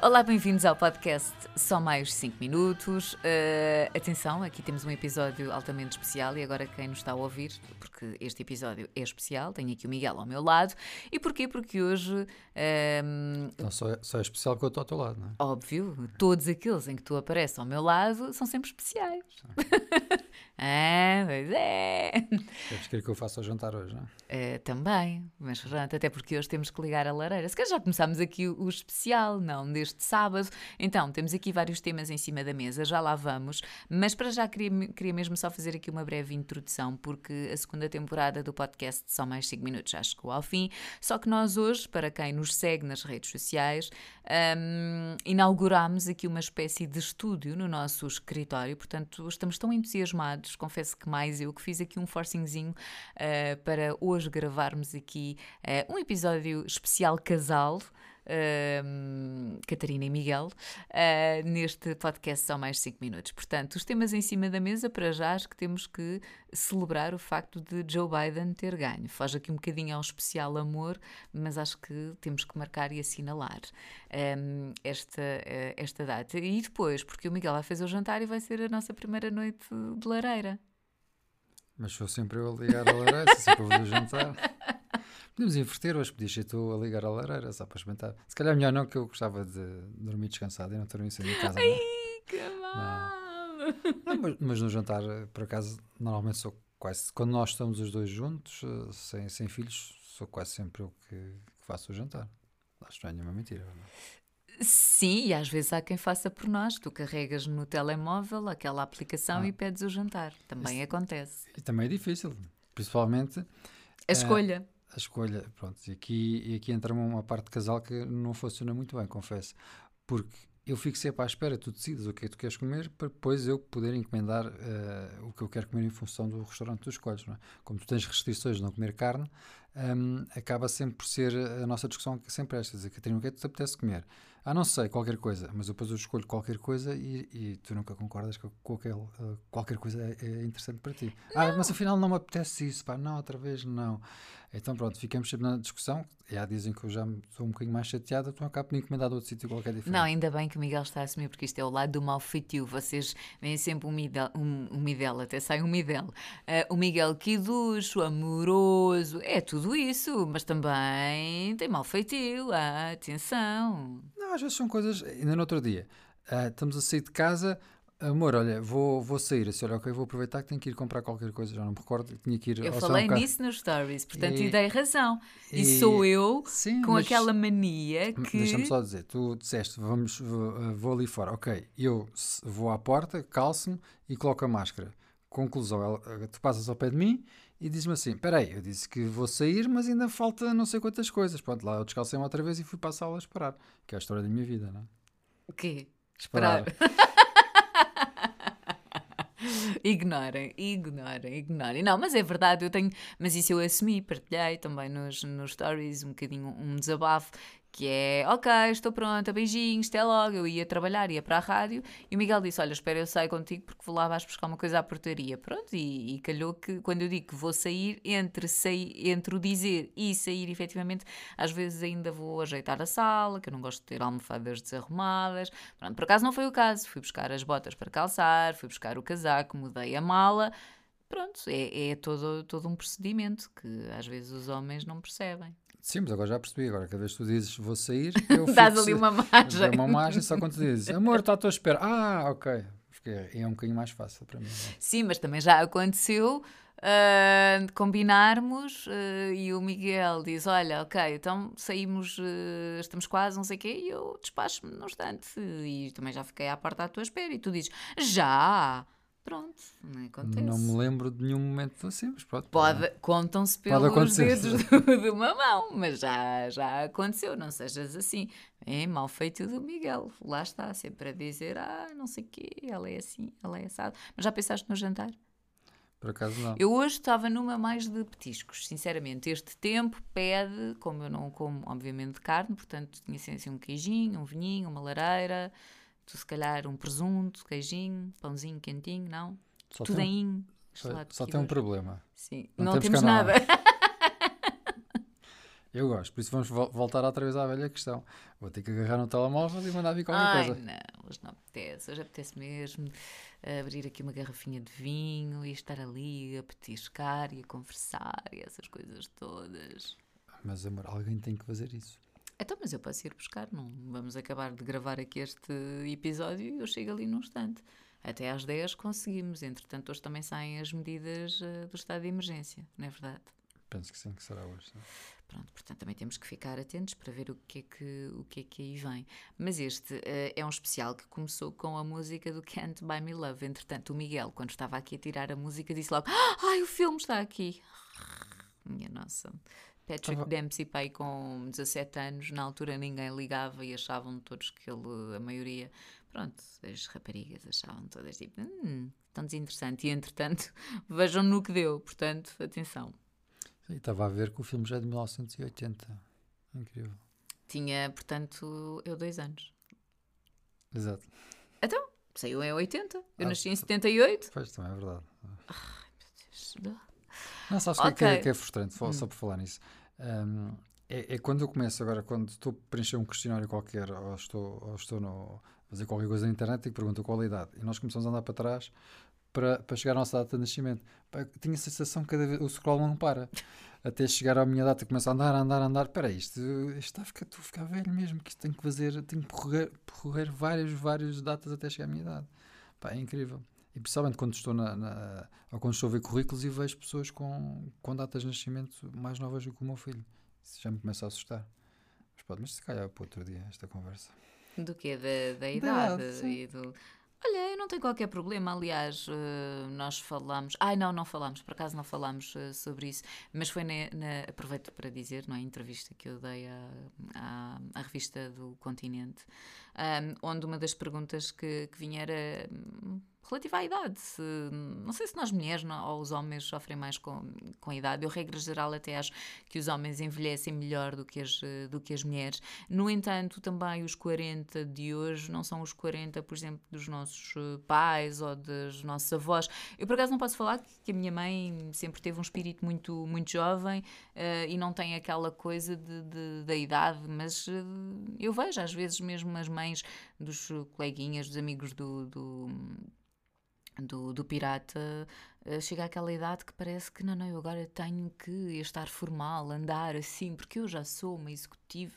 Olá, bem-vindos ao podcast Só Mais 5 Minutos. Uh, atenção, aqui temos um episódio altamente especial e agora quem nos está a ouvir, porque este episódio é especial, tenho aqui o Miguel ao meu lado. E porquê? Porque hoje. Uh, então só é, só é especial que eu estou ao teu lado, não é? Óbvio, todos aqueles em que tu apareces ao meu lado são sempre especiais. ah, pois é. Deves querer que eu faça o jantar hoje, não é? Uh, também, mas pronto, até porque hoje temos que ligar a lareira. Se calhar já começámos aqui o, o especial, não? Desde este sábado. Então, temos aqui vários temas em cima da mesa, já lá vamos, mas para já queria, queria mesmo só fazer aqui uma breve introdução, porque a segunda temporada do podcast Só Mais 5 Minutos já chegou ao fim. Só que nós hoje, para quem nos segue nas redes sociais, um, inauguramos aqui uma espécie de estúdio no nosso escritório, portanto, estamos tão entusiasmados, confesso que mais eu, que fiz aqui um forcingzinho uh, para hoje gravarmos aqui uh, um episódio especial casal uh, Catarina e Miguel, uh, neste podcast só mais 5 minutos. Portanto, os temas em cima da mesa, para já, acho que temos que celebrar o facto de Joe Biden ter ganho. Foge aqui um bocadinho ao especial amor, mas acho que temos que marcar e assinalar um, esta, uh, esta data. E depois, porque o Miguel vai fazer o jantar e vai ser a nossa primeira noite de lareira. Mas sou sempre eu a ligar a lareira, sempre vou jantar. Podemos inverter hoje, podias ser tu a ligar a lareira só para experimentar. Se calhar melhor não, que eu gostava de dormir descansado e não dormir sem em casa. Ai, não? que mal! Não, mas, mas, no jantar, por acaso, normalmente sou quase. Quando nós estamos os dois juntos, eh, sem, sem filhos, sou quase sempre eu que, que faço o jantar. Acho que não é nenhuma mentira. Não? É? Sim, e às vezes há quem faça por nós. Tu carregas no telemóvel aquela aplicação ah. e pedes o jantar. Também Isso, acontece. E também é difícil, principalmente. A escolha. Uh, a escolha, pronto, e aqui, e aqui entra uma parte de casal que não funciona muito bem, confesso, porque eu fico sempre à espera, tu decides o que é que tu queres comer, para depois eu poder encomendar uh, o que eu quero comer em função do restaurante que tu escolhes. Não é? Como tu tens restrições de não comer carne, um, acaba sempre por ser a nossa discussão sempre esta: dizer, Catarina, o que é que te apetece comer? Ah, não sei, qualquer coisa, mas depois eu escolho qualquer coisa e, e tu nunca concordas que qualquer, uh, qualquer coisa é, é, interessante para ti. Não. Ah, mas afinal não me apetece isso, pá, não, outra vez não. Então pronto, ficamos sempre na discussão. Há dizem que eu já estou um bocadinho mais chateada, então acabo por encomendar de outro sítio qualquer diferente. Não, ainda bem que o Miguel está a assumir, porque isto é o lado do mal feitio. Vocês veem sempre um Miguel, um, um Miguel até sai um Miguel. Uh, o Miguel quiducho, amoroso, é tudo isso, mas também tem mal feitio. Ah, atenção. Não, às vezes são coisas. Ainda no outro dia, uh, estamos a sair de casa Amor, olha, vou, vou sair. Assim, olha, ok, vou aproveitar que tenho que ir comprar qualquer coisa. Já não me recordo, tinha que ir. Eu falei nisso nos stories, portanto, e, dei razão. E, e sou eu sim, com mas, aquela mania que. Deixa-me só dizer, tu disseste, vamos, vou, vou ali fora. Ok, eu vou à porta, calço-me e coloco a máscara. Conclusão, ela, tu passas ao pé de mim e dizes-me assim: Peraí, eu disse que vou sair, mas ainda falta não sei quantas coisas. Pronto, lá eu descalcei-me outra vez e fui para a sala a esperar. Que é a história da minha vida, não é? O quê? Esperar. ignorem, ignorem, ignorem. Não, mas é verdade, eu tenho. Mas isso eu assumi, partilhei também nos, nos stories um bocadinho um desabafo que é, ok, estou pronta, beijinhos, até logo. Eu ia trabalhar, ia para a rádio e o Miguel disse: Olha, espera, eu saio contigo porque vou lá, vais buscar uma coisa à portaria. Pronto, e, e calhou que quando eu digo que vou sair, entre, sair, entre o dizer e sair, efetivamente, às vezes ainda vou ajeitar a sala, que eu não gosto de ter almofadas desarrumadas. Pronto, por acaso não foi o caso. Fui buscar as botas para calçar, fui buscar o casaco, mudei a mala. Pronto, é, é todo, todo um procedimento que às vezes os homens não percebem. Sim, mas agora já percebi. Agora, cada vez que tu dizes vou sair, eu Dás ali uma margem. Uma margem só quando tu dizes amor, está à tua espera. Ah, ok. Porque é um bocadinho mais fácil para mim. É? Sim, mas também já aconteceu uh, combinarmos uh, e o Miguel diz: Olha, ok, então saímos, uh, estamos quase, não sei o quê, e eu despacho-me no instante. E também já fiquei à parte à tua espera. E tu dizes: Já! Pronto, não acontece. Não me lembro de nenhum momento assim, mas pronto. Pode, contam-se pelos dedos do, de uma mão, mas já, já aconteceu, não sejas assim. É mal feito do Miguel, lá está, sempre a dizer, ah, não sei o quê, ela é assim, ela é assada. Mas já pensaste no jantar? Por acaso não. Eu hoje estava numa mais de petiscos, sinceramente. Este tempo pede, como eu não como, obviamente, carne, portanto, tinha assim um queijinho, um vinhinho, uma lareira Tu, se calhar, um presunto, queijinho, pãozinho quentinho, não? Só Tudo tem, em Só, só tem um problema. Sim, não, não temos, temos nada. Eu gosto, por isso vamos vo- voltar outra vez à velha questão. Vou ter que agarrar no telemóvel e mandar vir qualquer Ai, coisa. não, hoje não apetece. Hoje apetece mesmo abrir aqui uma garrafinha de vinho e estar ali a petiscar e a conversar e essas coisas todas. Mas amor, alguém tem que fazer isso. Então, mas eu posso ir buscar, não vamos acabar de gravar aqui este episódio e eu chego ali num instante. Até às 10 conseguimos, entretanto, hoje também saem as medidas eh, do estado de emergência, não é verdade? Penso que sim, que será hoje. sim. Pronto, portanto, também temos que ficar atentos para ver o que é que, o que, é que aí vem. Mas este eh, é um especial que começou com a música do Can't Buy Me Love. Entretanto, o Miguel, quando estava aqui a tirar a música, disse logo: Ai, o filme está aqui. Minha nossa. Patrick Tava- Dempsey, pai com 17 anos, na altura ninguém ligava e achavam todos que ele, a maioria, pronto, as raparigas achavam todas tipo, hum, tão desinteressante. E entretanto, vejam no que deu, portanto, atenção. E estava a ver que o filme já é de 1980. Incrível. Tinha, portanto, eu dois anos. Exato. Saiu em 80, eu Ah, nasci em 78. Pois também é verdade. Ai, Não, sabes o que é que é- que é frustrante, só, Hum. só por falar nisso? Um, é, é quando eu começo agora, quando estou a preencher um questionário qualquer, ou estou, ou estou no, a fazer qualquer coisa na internet e que pergunta qual a idade, e nós começamos a andar para trás para, para chegar à nossa data de nascimento. Tinha a sensação que cada vez o scroll não para. Até chegar à minha data, começa a andar, andar, andar. Espera isto, isto está a ficar, estou a ficar velho mesmo, que isto tenho que fazer, tenho que percorrer, percorrer várias, várias datas até chegar à minha idade. Pá, é incrível. E principalmente quando estou na, na- ou quando estou a ver currículos e vejo pessoas com, com datas de nascimento mais novas do que o meu filho. Isso já me começa a assustar. Mas pode, mas se calhar é para outro dia esta conversa. Do quê? Da, da idade, sim. e do... Olha, eu não tenho qualquer problema. Aliás, eh, nós falámos. Ai, não, não falámos, por acaso não falámos eh, sobre isso. Mas foi na, na- Aproveito para dizer, não é? Entrevista que eu dei à, à, à revista do Continente, ahm, onde uma das perguntas que, que vinha era relativa à idade. Se, não sei se nós mulheres não- ou os homens sofrem mais com, com a idade. Eu, regra geral, até acho que os homens envelhecem melhor do que as, do que as mulheres. No entanto, também os 40 de hoje não são os 40, por exemplo, dos nossos eh, pais ou dos nossos avós. Eu, por acaso, não posso falar que a minha mãe sempre teve um espírito muito, muito jovem eh, e não tem aquela coisa de, de- da idade, mas eh, eu vejo às vezes mesmo as mães dos coleguinhas, dos amigos do. do do, do pirata eh, chega àquela idade que parece que não, não, eu agora tenho que estar formal, andar assim, porque eu já sou uma executiva.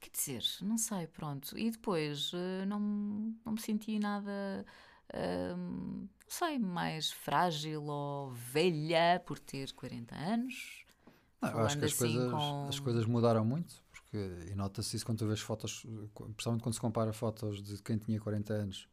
Quer dizer, não sei, pronto. E depois eh, não, não me senti nada, ahm, não sei, mais frágil ou velha por ter 40 anos. Não, eu acho que as, assim coisas, com- as coisas mudaram muito, porque, e nota-se isso quando tu vês fotos, principalmente quando se compara fotos de quem tinha 40 anos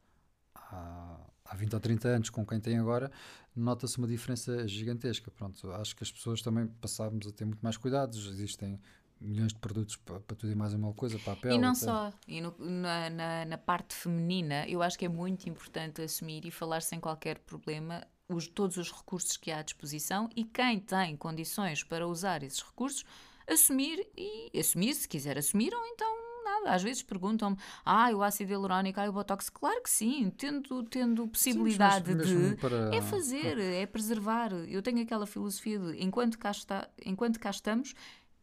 há 20 ou 30 anos com quem tem agora, nota-se uma diferença gigantesca. Pronto, acho que as pessoas também passámos a ter muito mais cuidados, existem milhões de produtos para, para tudo e mais uma coisa, para a pele. E não até. só, e no- na, na, na parte feminina, eu acho que é muito importante assumir e falar sem qualquer problema os, todos os recursos que há à disposição e quem tem condições para usar esses recursos, assumir e assumir, se quiser assumir, ou então nada. Às vezes perguntam-me, ah, o ácido hialurónico, ah, o botox. Claro que sim, tendo, tendo Sim, possibilidade mas mesmo de. para- É fazer, é preservar. Eu tenho aquela filosofia de enquanto cá, está, enquanto cá estamos,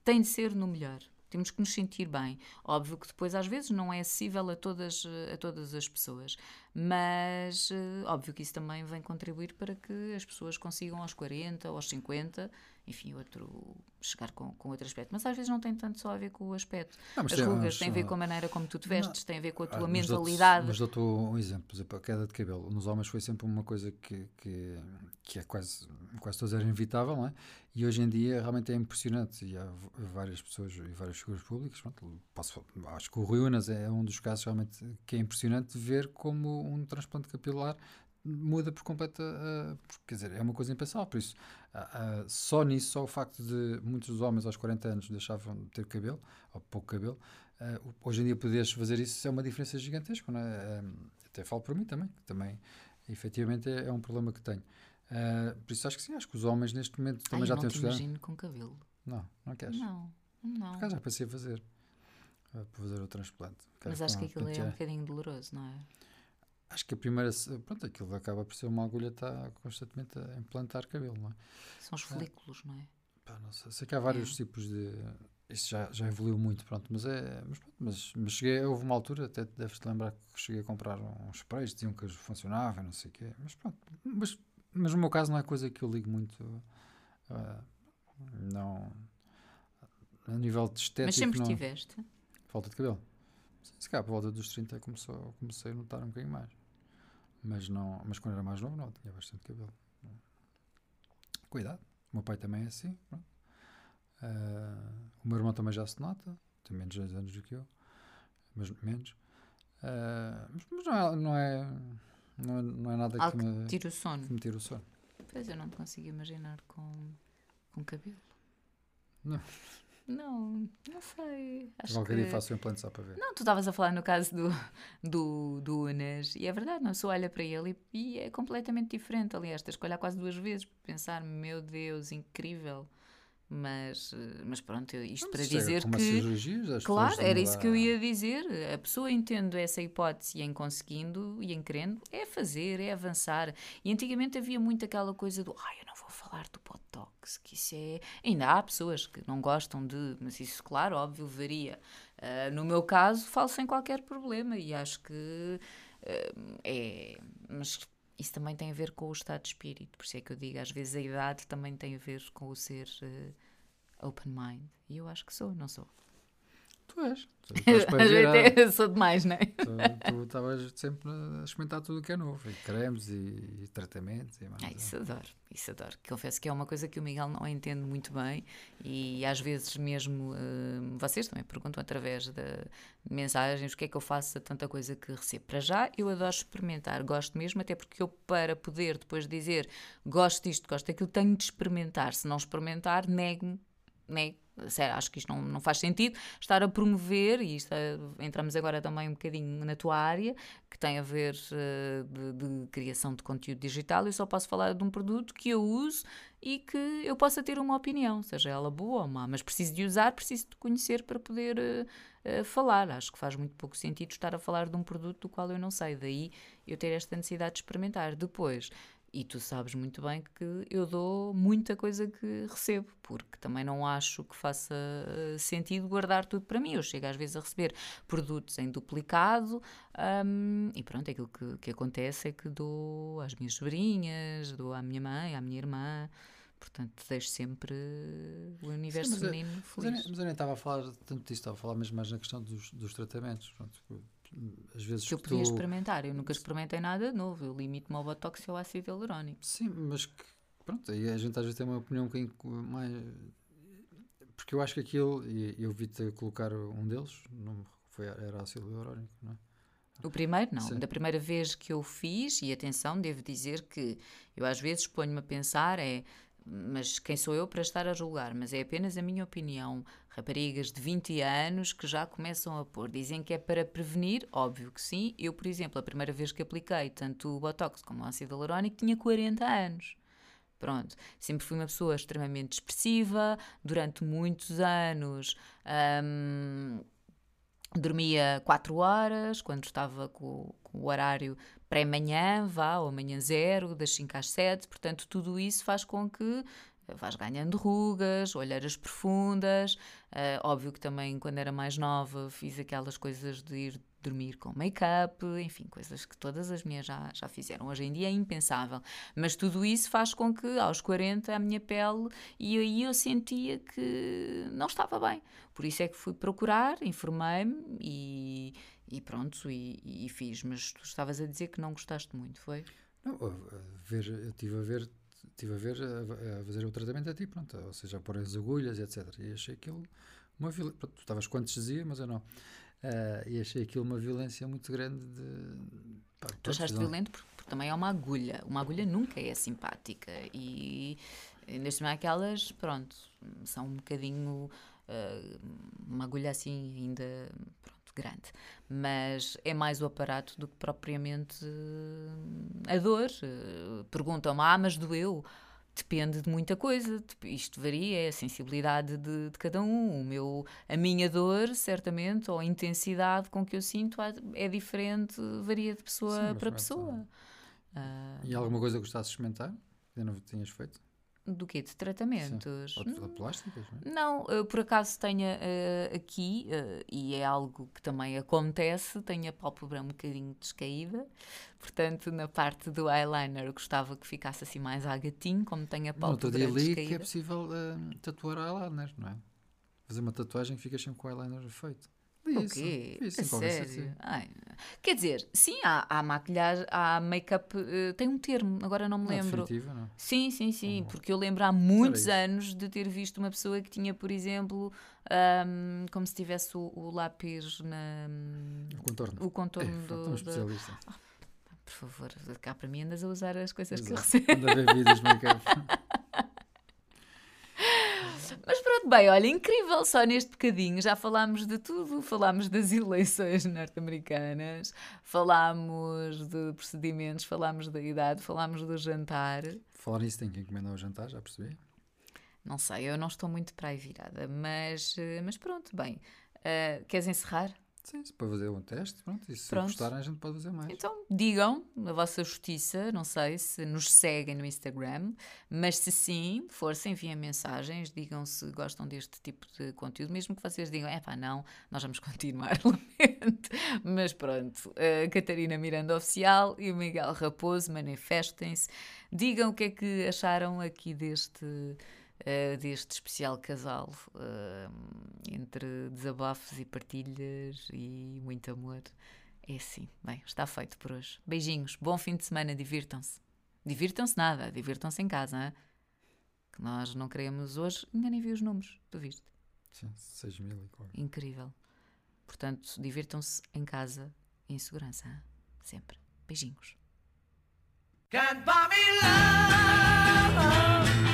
tem de ser no melhor. Temos que nos sentir bem. Óbvio que depois, às vezes, não é acessível a todas, a todas as pessoas. Mas, eh, óbvio que isso também vem contribuir para que as pessoas consigam aos 40, aos 50, enfim, outro, chegar com, com outro aspecto. Mas às vezes não tem tanto só a ver com o aspecto. Não, mas As tem- rugas mas, têm a ver ah, com a maneira como tu te vestes, têm a ver com a Ah, tua mas dou-te- mentalidade. Mas dou-te um exemplo, por exemplo, a queda de cabelo. Nos homens foi sempre uma coisa que, que, que é quase, quase todos era inevitável, não é? E hoje em dia realmente é impressionante. E há várias pessoas e várias figuras públicas. Pronto, posso, acho que o Rui Unas é um dos casos realmente que é impressionante ver como um transplante capilar muda por completo, ah, por- quer dizer, é uma coisa impensável, por isso, ah, ah, só nisso, só o facto de muitos dos homens aos 40 anos deixavam de ter cabelo, ou pouco cabelo, ah, hoje em dia poderes fazer isso é uma diferença gigantesca, não é? Ah, até falo por mim também, que também, efetivamente, é, é um problema que tenho. Ah, por isso acho que sim, acho que os homens neste momento também já têm estudado. imagino com cabelo. Não, não queres. Não, não. Por acaso já pensei em fazer, ah, para fazer o transplante. Quero Mas acho que aquilo é um pentear. bocadinho doloroso, não é? Acho que a primeira, pronto, aquilo acaba por ser uma agulha que está constantemente a implantar cabelo, não é? São os folículos, não é? Pá, não sei. Sei que há vários É. tipos de, isso já, já evoluiu muito, pronto, mas é. Mas, mas, mas cheguei, houve uma altura, até deves-te lembrar que cheguei a comprar uns sprays, diziam que funcionavam, não sei o quê, mas pronto. Mas, mas no meu caso não é coisa que eu ligo muito. Uh, não. A nível de estética. Mas sempre não, tiveste? Falta de cabelo. Sim, se calhar por volta dos 30 começou, comecei a notar um bocadinho mais. Mas, não, mas quando era mais novo, não, tinha bastante cabelo. Cuidado. O meu pai também é assim. Pronto. Uh, o meu irmão também já se nota, tem menos 10 anos do que eu, mas menos. Uh, mas, mas não, é, não, é, não, é, não é nada Algo que me, tire o sono. que me tire o sono. Pois eu não te consigo imaginar com, com cabelo. Não. Não, não sei. Acho Qualquer que... dia faço o implante só para ver. Não, tu estavas a falar no caso do, do, do Unas, e é verdade, não, só olha para ele e, e, é completamente diferente. Aliás, tens que olhar quase duas vezes para pensar, meu Deus, incrível. Mas, mas pronto, isto para dizer que. Claro, era isso que eu ia dizer. A pessoa entendo essa hipótese e em conseguindo e em querendo é fazer, é avançar. E antigamente havia muito aquela coisa do ai, vou falar do Botox, que isso é. Ainda há pessoas que não gostam de, mas isso, claro, óbvio, varia. Uh, no meu caso, falo sem qualquer problema e acho que uh, é. Mas isso também tem a ver com o estado de espírito, por isso é que eu digo, às vezes a idade também tem a ver com o ser uh, open mind. E eu acho que sou, não sou. Tu és. Tu eu sou demais, não é? Tu estavas sempre a experimentar tudo o que é novo, e cremes e, e tratamentos. E mais é, isso adoro, isso adoro. Confesso que é uma coisa que o Miguel não entende muito bem e às vezes mesmo uh, vocês também perguntam através de, de mensagens o que é que eu faço a tanta coisa que recebo. Para já, eu adoro experimentar, gosto mesmo, até porque eu, para poder depois dizer gosto disto, gosto daquilo, tenho de experimentar. Se não experimentar, nego-me, nego Sério, acho que isto não, não faz sentido estar a promover, e isto, é, entramos agora também um bocadinho na tua área, que tem a ver uh, de, de, criação de conteúdo digital. Eu só posso falar de um produto que eu uso e que eu possa ter uma opinião, seja ela boa ou má, mas preciso de usar, preciso de conhecer para poder uh, uh, falar. Acho que faz muito pouco sentido estar a falar de um produto do qual eu não sei, daí eu ter esta necessidade de experimentar. Depois, e tu sabes muito bem que eu dou muita coisa que recebo, porque também não acho que faça eh, sentido guardar tudo para mim. Eu chego às vezes a receber produtos em duplicado um, e pronto, aquilo que, que acontece é que dou às minhas sobrinhas, dou à minha mãe, à minha irmã. Portanto, deixo sempre o universo Sim, mas feminino feliz. Mas eu, nem, mas eu nem estava a falar tanto disso, estava a falar mesmo mais na questão dos, dos tratamentos. Pronto, às vezes que eu podia tu... experimentar. Eu nunca experimentei nada novo. Eu limito-me ao botox e ao ácido hialurónico. Sim, mas que, pronto, aí a gente às vezes tem uma opinião um mais. Porque eu acho que aquilo, e eu vi-te colocar um deles, não foi, era ácido hialurónico, não é? O primeiro, não. Sim. Da primeira vez que eu fiz, e atenção, devo dizer que eu às vezes ponho-me a pensar, é mas quem sou eu para estar a julgar? Mas é apenas a minha opinião. Raparigas de 20 anos que já começam a pôr, dizem que é para prevenir, óbvio que sim. Eu, por exemplo, a primeira vez que apliquei tanto o Botox como o ácido hialurónico tinha 40 anos. Pronto, sempre fui uma pessoa extremamente expressiva, durante muitos anos. Hum, dormia 4 horas, quando estava com, com o horário pré-manhã, vá, ou manhã zero, das 5 às 7, portanto, tudo isso faz com que vais ganhando rugas, olheiras profundas. Uh, óbvio que também, quando era mais nova, fiz aquelas coisas de ir dormir com make-up, enfim, coisas que todas as minhas já, já fizeram. Hoje em dia é impensável. Mas tudo isso faz com que, aos 40, a minha pele, e aí eu sentia que não estava bem. Por isso é que fui procurar, informei-me e, e pronto, e, e, fiz. Mas tu estavas a dizer que não gostaste muito, foi? Não, ver, eu estive a ver estive a ver a, a, fazer o tratamento a ti, pronto, ou seja, a pôr as agulhas, etc. E achei aquilo uma violência. Tu estavas com anestesia, mas eu não. Uh, e achei aquilo uma violência muito grande de. Pá, tu achaste violento porque, porque, também é uma agulha. Uma agulha nunca é simpática e neste mais aquelas, pronto, são um bocadinho. Uh, uma agulha assim ainda pronto, grande, mas é mais o aparato do que propriamente uh, a dor. Uh, Perguntam-me, ah, mas doeu? depende de muita coisa. Isto varia, é a sensibilidade de, de, cada um. O meu, a minha dor, certamente, ou a intensidade com que eu sinto é diferente, varia de pessoa Sim, para pessoa. Uh, e alguma coisa que gostasses de experimentar? Que não tinhas feito? Do quê? De tratamentos? Pode ser plásticas, não é? Não, eu por acaso tenha uh, aqui, uh, e é algo que também acontece, tenho a pálpebra um bocadinho descaída, portanto, na parte do eyeliner gostava que ficasse assim mais a gatinho, como tenho a No outro dia pálpebra li descaída. que é possível uh, tatuar eyeliner, não é? Fazer uma tatuagem que fica sempre com o eyeliner feito. Li O isso. quê? Isso A sério? sim. Ai, quer dizer, sim, há, há maquilhagem, há make-up, eh, tem um termo, agora não me Não é lembro. definitiva, não. Sim, sim, sim, Bom. porque eu lembro há muitos isso. anos de ter visto uma pessoa que tinha, por exemplo, ahm, como se tivesse o, o lápis na. O contorno. o contorno é, do. um da- especialista. Por favor, cá para mim andas a usar as coisas que eu Exato. recebo. Anda a ver vídeos de make-up. Bem, olha, incrível só neste bocadinho. Já falámos de tudo. Falámos das eleições norte-americanas, falámos de procedimentos, falámos da idade, falámos do jantar. Falar nisso tem que encomendar o jantar, já percebi. Não sei, eu não estou muito para aí virada, mas, eh, mas pronto, bem. eh, queres encerrar? Sim, se para fazer um teste, pronto. E se Pronto. gostarem, a gente pode fazer mais. Então, digam a vossa justiça, não sei se nos seguem no Instagram, mas se sim, força, enviem mensagens, digam se gostam deste tipo de conteúdo, mesmo que vocês digam, é pá, não, nós vamos continuar, lamento. Mas pronto, a Catarina Miranda Oficial e o Miguel Raposo, manifestem-se, digam o que é que acharam aqui deste. Eh, deste especial casal eh, entre desabafos e partilhas e muito amor. É assim. Bem, está feito por hoje. Beijinhos. Bom fim de semana. Divirtam-se. Divirtam-se nada. Divirtam-se em casa. hã? Que nós não queremos hoje. Ainda nem vi os números. Tu viste? Sim, 6 mil e qualquer. Incrível. Portanto, divirtam-se em casa em segurança. hã? Sempre. Beijinhos. Can't buy me love,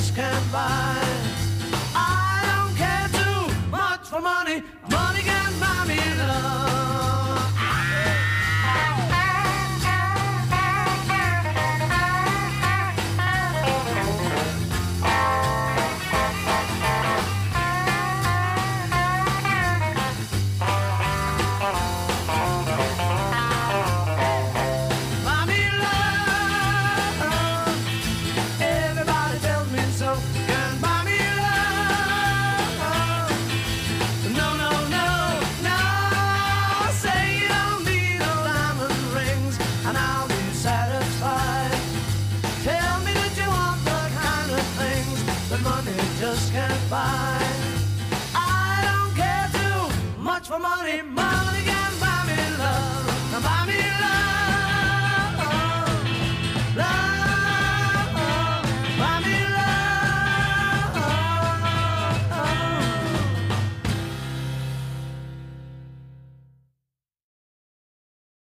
years can by.